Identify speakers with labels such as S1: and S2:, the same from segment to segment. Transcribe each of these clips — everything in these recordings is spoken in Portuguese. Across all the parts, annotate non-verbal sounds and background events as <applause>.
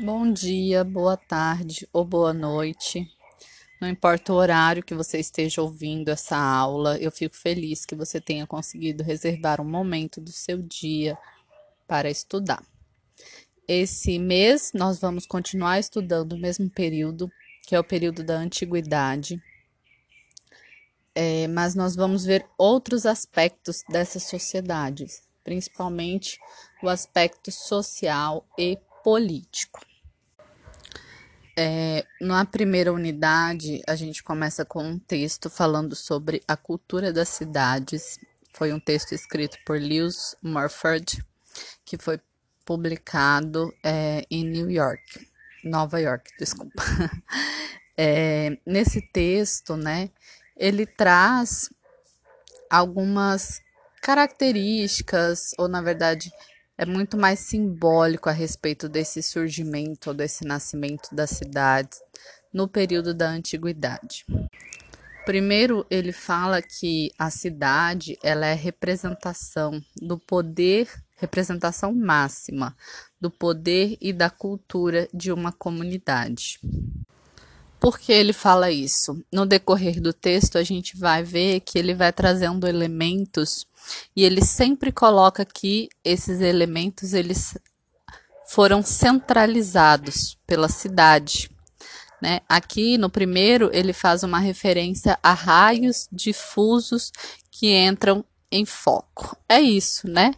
S1: Bom dia, boa tarde ou boa noite. Não importa o horário que você esteja ouvindo essa aula, eu fico feliz que você tenha conseguido reservar um momento do seu dia para estudar. Esse mês nós vamos continuar estudando o mesmo período, que é o período da antiguidade, é, mas nós vamos ver outros aspectos dessas sociedades, principalmente o aspecto social e político. É, na primeira unidade, a gente começa com um texto falando sobre a cultura das cidades. Foi um texto escrito por Lewis Murford, que foi publicado é, em New York, Nova York, desculpa. <laughs> É, nesse texto, né, ele traz algumas características, ou na verdade, é muito mais simbólico a respeito desse surgimento, desse nascimento das cidades no período da antiguidade. Primeiro, ele fala que a cidade ela é representação do poder, representação máxima do poder e da cultura de uma comunidade. Por que ele fala isso? No decorrer do texto, a gente vai ver que ele vai trazendo elementos e ele sempre coloca que esses elementos eles foram centralizados pela cidade. Né? Aqui no primeiro ele faz uma referência a raios difusos que entram em foco. É isso, né?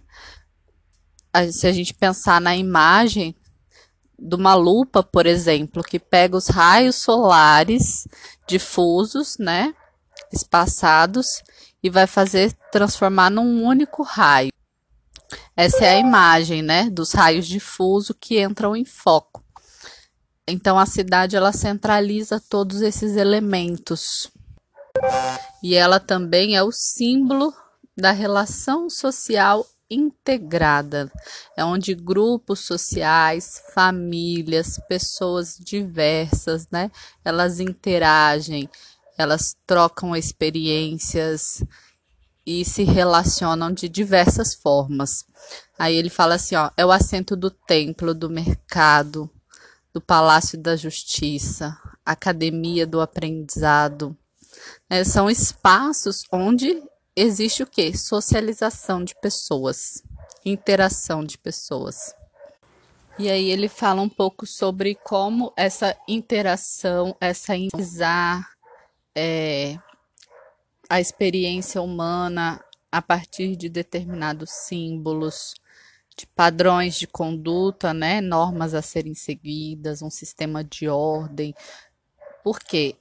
S1: Se a gente pensar na imagem de uma lupa, por exemplo, que pega os raios solares difusos, né? Espaçados e vai fazer transformar num único raio. Essa é a imagem, né, dos raios difusos que entram em foco. Então a cidade ela centraliza todos esses elementos. E ela também é o símbolo da relação social integrada, é onde grupos sociais, famílias, pessoas diversas, né, elas interagem, elas trocam experiências e se relacionam de diversas formas. Aí ele fala assim, ó, é o assento do templo, do mercado, do palácio da justiça, academia do aprendizado. É, são espaços onde existe o que? Socialização de pessoas, interação de pessoas. E aí ele fala um pouco sobre como essa interação, essa inizar, é, a experiência humana a partir de determinados símbolos, de padrões de conduta, né, normas a serem seguidas, um sistema de ordem. Porque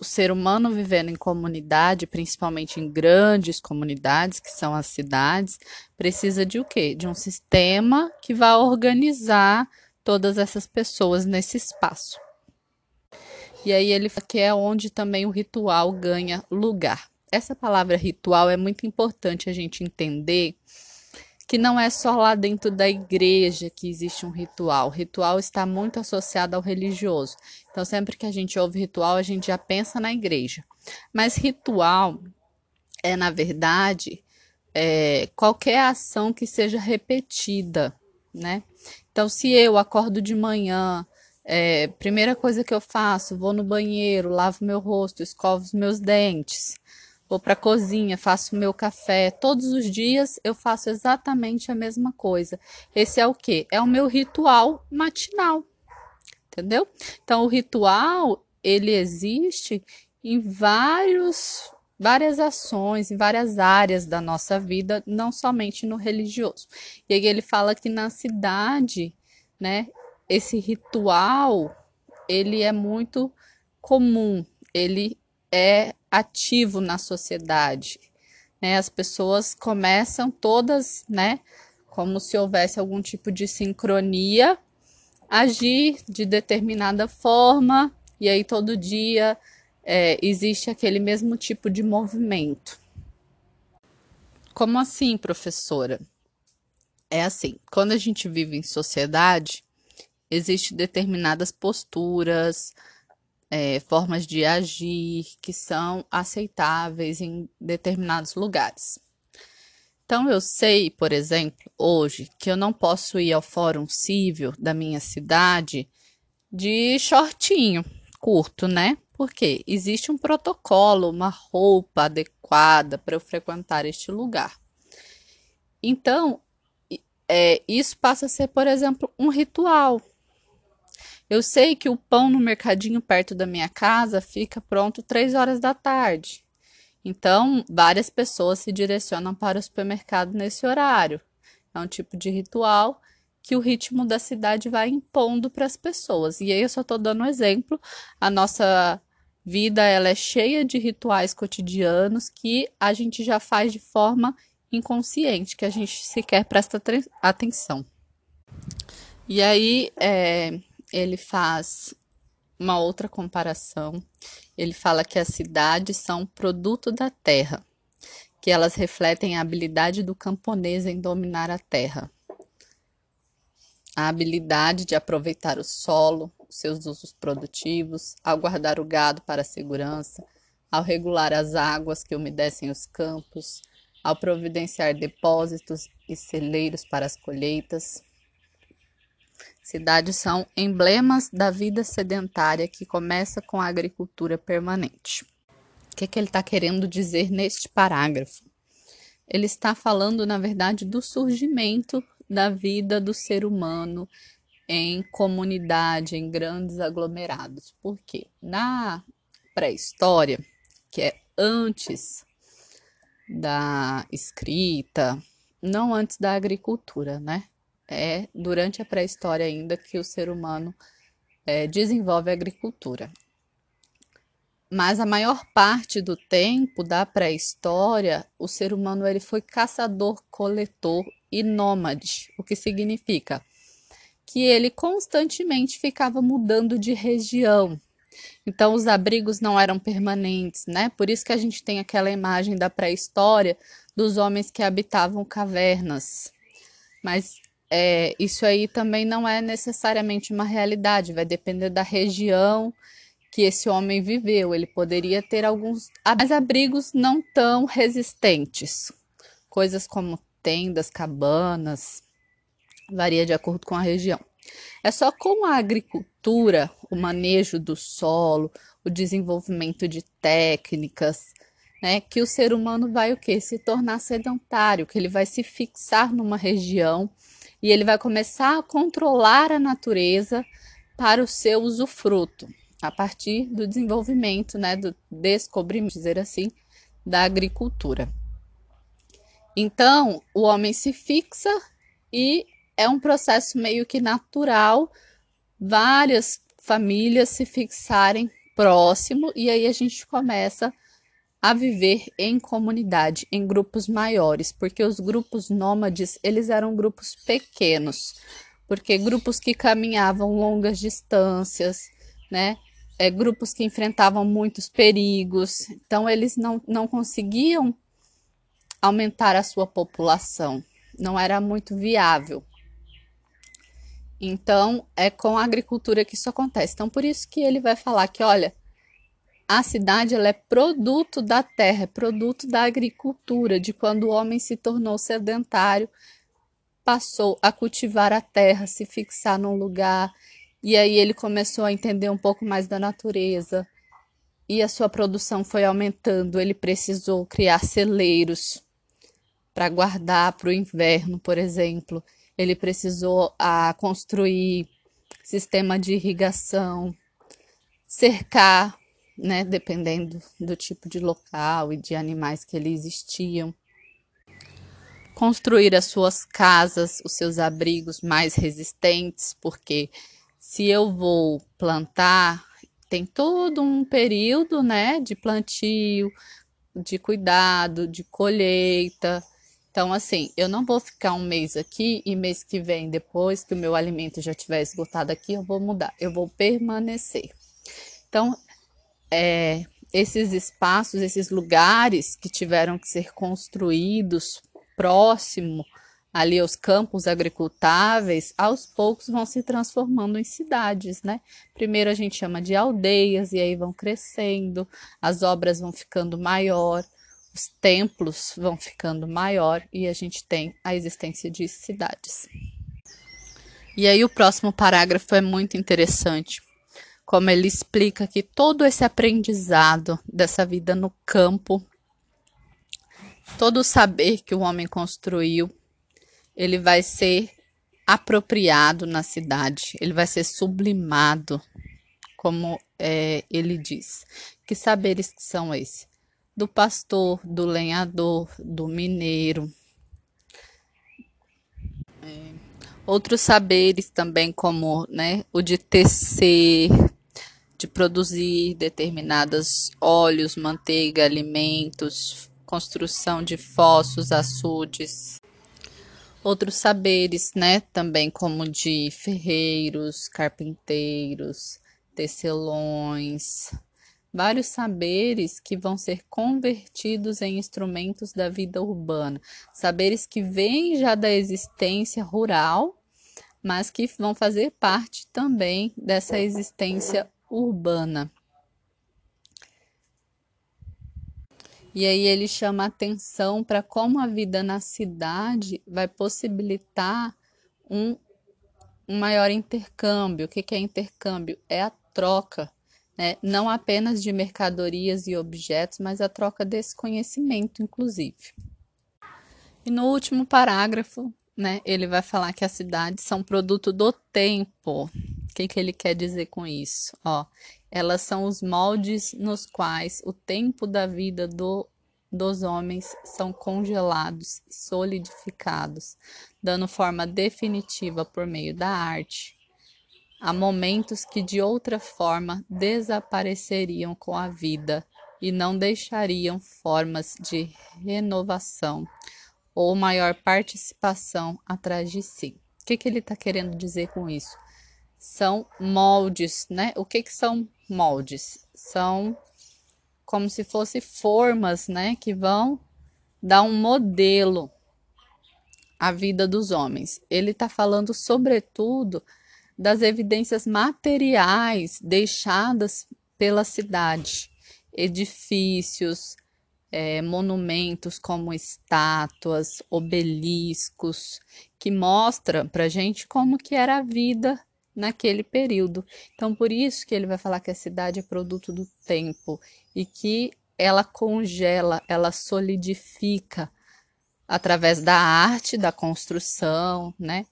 S1: o ser humano vivendo em comunidade, principalmente em grandes comunidades, que são as cidades, precisa de o quê? De um sistema que vá organizar todas essas pessoas nesse espaço. E aí ele fala que é onde também o ritual ganha lugar. Essa palavra ritual é muito importante a gente entender que não é só lá dentro da igreja que existe um ritual. O ritual está muito associado ao religioso. Então, sempre que a gente ouve ritual, a gente já pensa na igreja. Mas ritual é, na verdade, é, qualquer ação que seja repetida, né? Então, se eu acordo de manhã, é, primeira coisa que eu faço, vou no banheiro, lavo meu rosto, escovo os meus dentes, vou para a cozinha, faço meu café. Todos os dias eu faço exatamente a mesma coisa. Esse é o que? É o meu ritual matinal. Entendeu? Então, o ritual, ele existe em vários várias ações em várias áreas da nossa vida, não somente no religioso. E aí ele fala que na cidade, né, esse ritual ele é muito comum, ele é ativo na sociedade. Né? As pessoas começam todas, né, como se houvesse algum tipo de sincronia, agir de determinada forma, e aí todo dia é, existe aquele mesmo tipo de movimento. Como assim, professora? É assim, quando a gente vive em sociedade, existem determinadas posturas, é, formas de agir que são aceitáveis em determinados lugares. Então eu sei, por exemplo, hoje que eu não posso ir ao Fórum Civil da minha cidade de shortinho curto, né? Porque existe um protocolo, uma roupa adequada para eu frequentar este lugar. Então, é, isso passa a ser, por exemplo, um ritual. Eu sei que o pão no mercadinho perto da minha casa fica pronto três horas da tarde. Então, várias pessoas se direcionam para o supermercado nesse horário. É um tipo de ritual que o ritmo da cidade vai impondo para as pessoas. E aí eu só estou dando um exemplo. A nossa vida ela é cheia de rituais cotidianos que a gente já faz de forma inconsciente, que a gente sequer presta atenção. E aí é, ele faz uma outra comparação. Ele fala que as cidades são produto da terra, que elas refletem a habilidade do camponês em dominar a terra. A habilidade de aproveitar o solo, seus usos produtivos, ao guardar o gado para a segurança, ao regular as águas que umedecem os campos, ao providenciar depósitos e celeiros para as colheitas, Cidades são emblemas da vida sedentária que começa com a agricultura permanente. O que, é que ele está querendo dizer neste parágrafo? Ele está falando, na verdade, do surgimento da vida do ser humano em comunidade, em grandes aglomerados. Por quê? Na pré-história, que é antes da escrita, não antes da agricultura, né? É durante a pré-história ainda que o ser humano é, desenvolve a agricultura. Mas a maior parte do tempo da pré-história, o ser humano ele foi caçador, coletor e nômade, o que significa que ele constantemente ficava mudando de região. Então os abrigos não eram permanentes, né? Por isso que a gente tem aquela imagem da pré-história dos homens que habitavam cavernas. Mas é, isso aí também não é necessariamente uma realidade, vai depender da região que esse homem viveu. Ele poderia ter alguns abrigos não tão resistentes, coisas como tendas, cabanas, varia de acordo com a região. É só com a agricultura, o manejo do solo, o desenvolvimento de técnicas, né, que o ser humano vai o que se tornar sedentário, que ele vai se fixar numa região e ele vai começar a controlar a natureza para o seu usufruto, a partir do desenvolvimento, né, do descobrimento, dizer assim, da agricultura. Então, o homem se fixa e é um processo meio que natural várias famílias se fixarem próximo e aí a gente começa a viver em comunidade, em grupos maiores, porque os grupos nômades, eles eram grupos pequenos, porque grupos que caminhavam longas distâncias, né? É, grupos que enfrentavam muitos perigos, então eles não, não conseguiam aumentar a sua população, não era muito viável. Então, é com a agricultura que isso acontece. Então, por isso que ele vai falar que, olha, a cidade é produto da terra, é produto da agricultura, de quando o homem se tornou sedentário, passou a cultivar a terra, se fixar num lugar, e aí ele começou a entender um pouco mais da natureza, e a sua produção foi aumentando. Ele precisou criar celeiros para guardar para o inverno, por exemplo. Ele precisou a, construir sistema de irrigação, cercar né, dependendo do tipo de local e de animais que ali existiam. Construir as suas casas, os seus abrigos mais resistentes, porque se eu vou plantar, tem todo um período, né, de plantio, de cuidado, de colheita. Então, assim, eu não vou ficar um mês aqui e mês que vem, depois que o meu alimento já estiver esgotado aqui, eu vou mudar, eu vou permanecer. Então, é, esses espaços, esses lugares que tiveram que ser construídos próximo ali aos campos agricultáveis, aos poucos vão se transformando em cidades, né? Primeiro a gente chama de aldeias e aí vão crescendo, as obras vão ficando maior, os templos vão ficando maior e a gente tem a existência de cidades. E aí o próximo parágrafo é muito interessante, como ele explica que todo esse aprendizado dessa vida no campo, todo o saber que o homem construiu, ele vai ser apropriado na cidade, ele vai ser sublimado, como é, ele diz. Que saberes são esses? Do pastor, do lenhador, do mineiro. É, outros saberes também, como né, o de tecer, de produzir determinados óleos, manteiga, alimentos, construção de fossos, açudes, outros saberes, né, também como de ferreiros, carpinteiros, tecelões, vários saberes que vão ser convertidos em instrumentos da vida urbana, saberes que vêm já da existência rural, mas que vão fazer parte também dessa existência urbana. E aí ele chama atenção para como a vida na cidade vai possibilitar um, um maior intercâmbio. O que, que é intercâmbio? É a troca, né? não apenas de mercadorias e objetos, mas a troca desse conhecimento, inclusive. E no último parágrafo, né, ele vai falar que as cidades são produto do tempo. O que, que ele quer dizer com isso? Ó, elas são os moldes nos quais o tempo da vida do, dos homens são congelados solidificados, dando forma definitiva por meio da arte. Há momentos que de outra forma desapareceriam com a vida e não deixariam formas de renovação ou maior participação atrás de si. O que, que ele está querendo dizer com isso? São moldes, né? O que, que são moldes. São como se fossem formas, né, que vão dar um modelo à vida dos homens. Ele está falando, sobretudo, das evidências materiais deixadas pela cidade, edifícios, é, monumentos como estátuas, obeliscos, que mostra para gente como que era a vida naquele período. Então, por isso que ele vai falar que a cidade é produto do tempo e que ela congela, ela solidifica através da arte, da construção, né?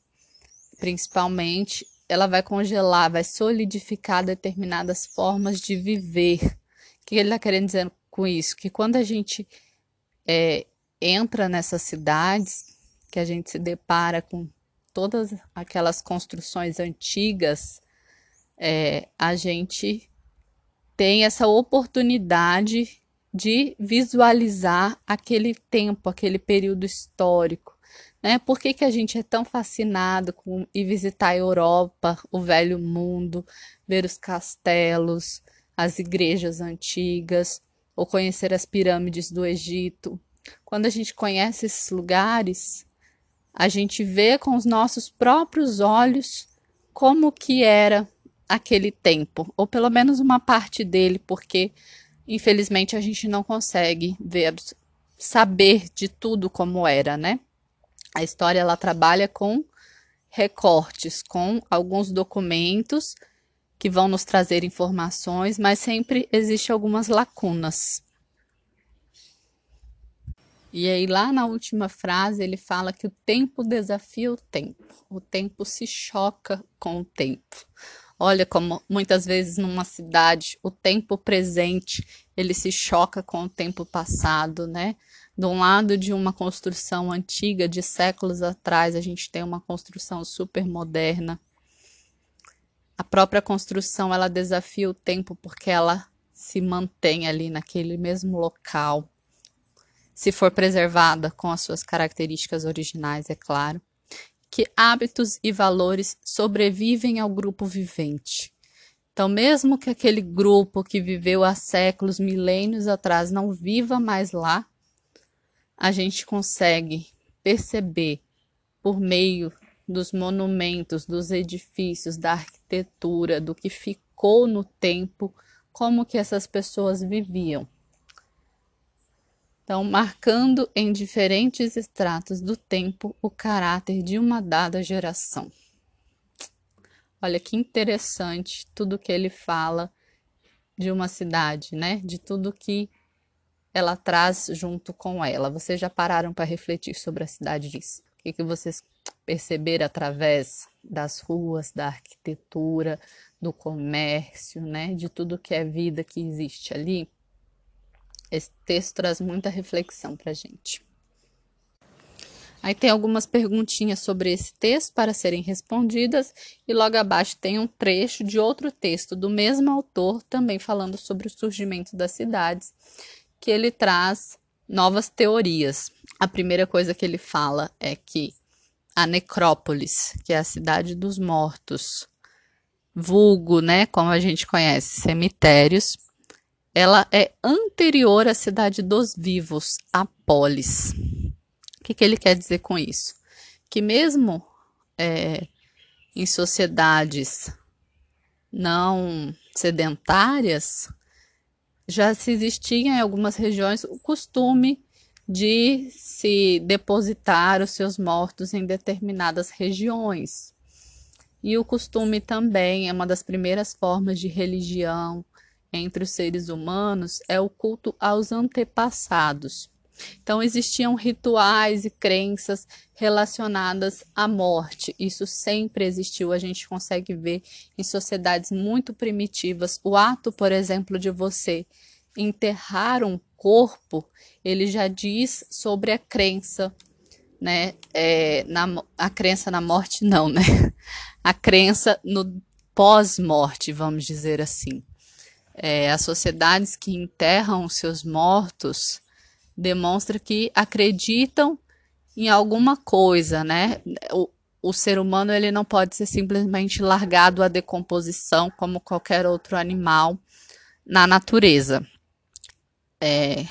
S1: Principalmente, ela vai congelar, vai solidificar determinadas formas de viver. O que ele está querendo dizer com isso? Que quando a gente é, entra nessas cidades, que a gente se depara com todas aquelas construções antigas, é, a gente tem essa oportunidade de visualizar aquele tempo, aquele período histórico. Né? Por que, que a gente é tão fascinado com ir visitar a Europa, o velho mundo, ver os castelos, as igrejas antigas, ou conhecer as pirâmides do Egito? Quando a gente conhece esses lugares, a gente vê com os nossos próprios olhos como que era aquele tempo, ou pelo menos uma parte dele, porque infelizmente a gente não consegue ver, saber de tudo como era, né? A história ela trabalha com recortes, com alguns documentos que vão nos trazer informações, mas sempre existe algumas lacunas. E aí, lá na última frase, ele fala que o tempo desafia o tempo, o tempo se choca com o tempo. Olha como muitas vezes numa cidade o tempo presente ele se choca com o tempo passado, né? De um lado de uma construção antiga de séculos atrás, a gente tem uma construção super moderna. A própria construção ela desafia o tempo porque ela se mantém ali naquele mesmo local se for preservada com as suas características originais, é claro, que hábitos e valores sobrevivem ao grupo vivente. Então, mesmo que aquele grupo que viveu há séculos, milênios atrás, não viva mais lá, a gente consegue perceber por meio dos monumentos, dos edifícios, da arquitetura, do que ficou no tempo, como que essas pessoas viviam. Então, marcando em diferentes estratos do tempo o caráter de uma dada geração. Olha que interessante tudo que ele fala de uma cidade, né? De tudo que ela traz junto com ela. Vocês já pararam para refletir sobre a cidade disso? O que, que vocês perceberam através das ruas, da arquitetura, do comércio, né? De tudo que é vida que existe ali? Esse texto traz muita reflexão para a gente. Aí tem algumas perguntinhas sobre esse texto para serem respondidas, e logo abaixo tem um trecho de outro texto do mesmo autor, também falando sobre o surgimento das cidades, que ele traz novas teorias. A primeira coisa que ele fala é que a necrópolis, que é a cidade dos mortos, vulgo, né, como a gente conhece, cemitérios, ela é anterior à cidade dos vivos, a polis que, que ele quer dizer com isso? Que mesmo é, em sociedades não sedentárias, já se existia em algumas regiões o costume de se depositar os seus mortos em determinadas regiões. E o costume também é uma das primeiras formas de religião entre os seres humanos é o culto aos antepassados. Então, existiam rituais e crenças relacionadas à morte. Isso sempre existiu. A gente consegue ver em sociedades muito primitivas. O ato, por exemplo, de você enterrar um corpo, ele já diz sobre a crença, né? É, na, a crença na morte, não, né? <laughs> A crença no pós-morte, vamos dizer assim. É, as sociedades que enterram seus mortos demonstra que acreditam em alguma coisa, né? O, o ser humano ele não pode ser simplesmente largado à decomposição como qualquer outro animal na natureza. É,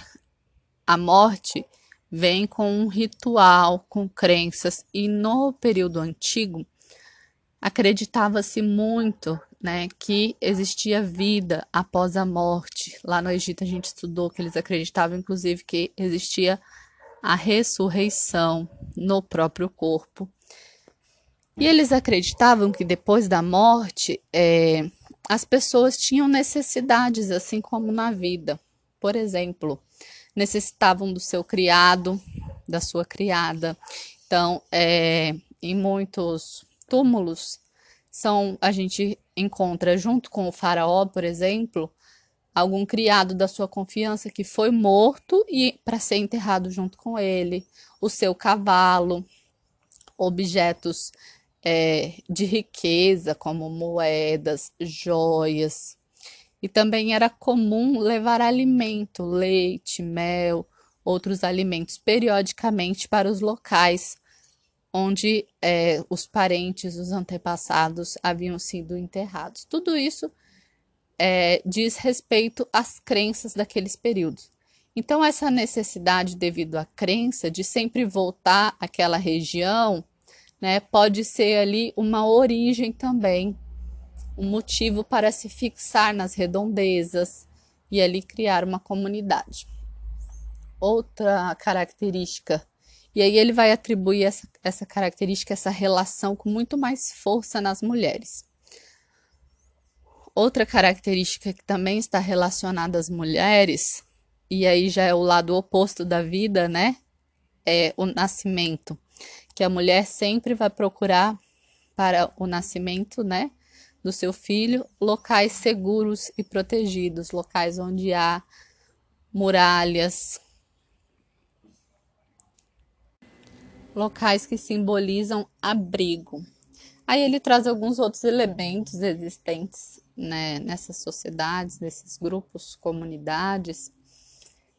S1: a morte vem com um ritual, com crenças, e no período antigo acreditava-se muito né, que existia vida após a morte. Lá no Egito a gente estudou que eles acreditavam, inclusive, que existia a ressurreição no próprio corpo. E eles acreditavam que depois da morte é, as pessoas tinham necessidades, assim como na vida. Por exemplo, necessitavam do seu criado, da sua criada. Então, é, em muitos túmulos, são a gente encontra junto com o faraó, por exemplo, algum criado da sua confiança que foi morto e para ser enterrado junto com ele, o seu cavalo, objetos é, de riqueza como moedas, joias. E também era comum levar alimento, leite, mel, outros alimentos periodicamente para os locais onde é, os parentes, os antepassados haviam sido enterrados. Tudo isso é, diz respeito às crenças daqueles períodos. Então, essa necessidade, devido à crença, de sempre voltar àquela região, né, pode ser ali uma origem também, um motivo para se fixar nas redondezas e ali criar uma comunidade. Outra característica e aí ele vai atribuir essa, essa característica, essa relação com muito mais força nas mulheres. Outra característica que também está relacionada às mulheres, e aí já é o lado oposto da vida, né? É o nascimento. Que a mulher sempre vai procurar para o nascimento, né? Do seu filho, locais seguros e protegidos, locais onde há muralhas, locais que simbolizam abrigo. Aí ele traz alguns outros elementos existentes né, nessas sociedades, nesses grupos, comunidades,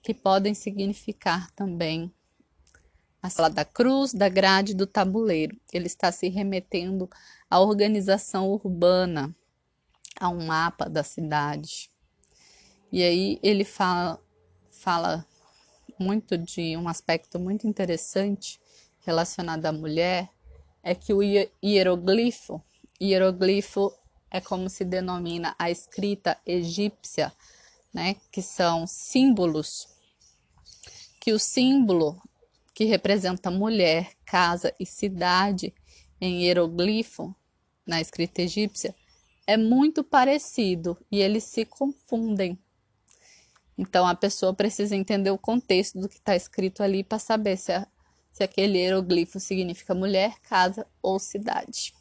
S1: que podem significar também a sala da cruz, da grade do tabuleiro. Ele está se remetendo à organização urbana, a um mapa da cidade. E aí ele fala, fala muito de um aspecto muito interessante relacionado à mulher é que o hieroglifo, hieroglifo é como se denomina a escrita egípcia, né, que são símbolos que o símbolo que representa mulher, casa e cidade em hieroglifo na escrita egípcia é muito parecido e eles se confundem. Então a pessoa precisa entender o contexto do que está escrito ali para saber se, a, se aquele hieroglifo significa mulher, casa ou cidade.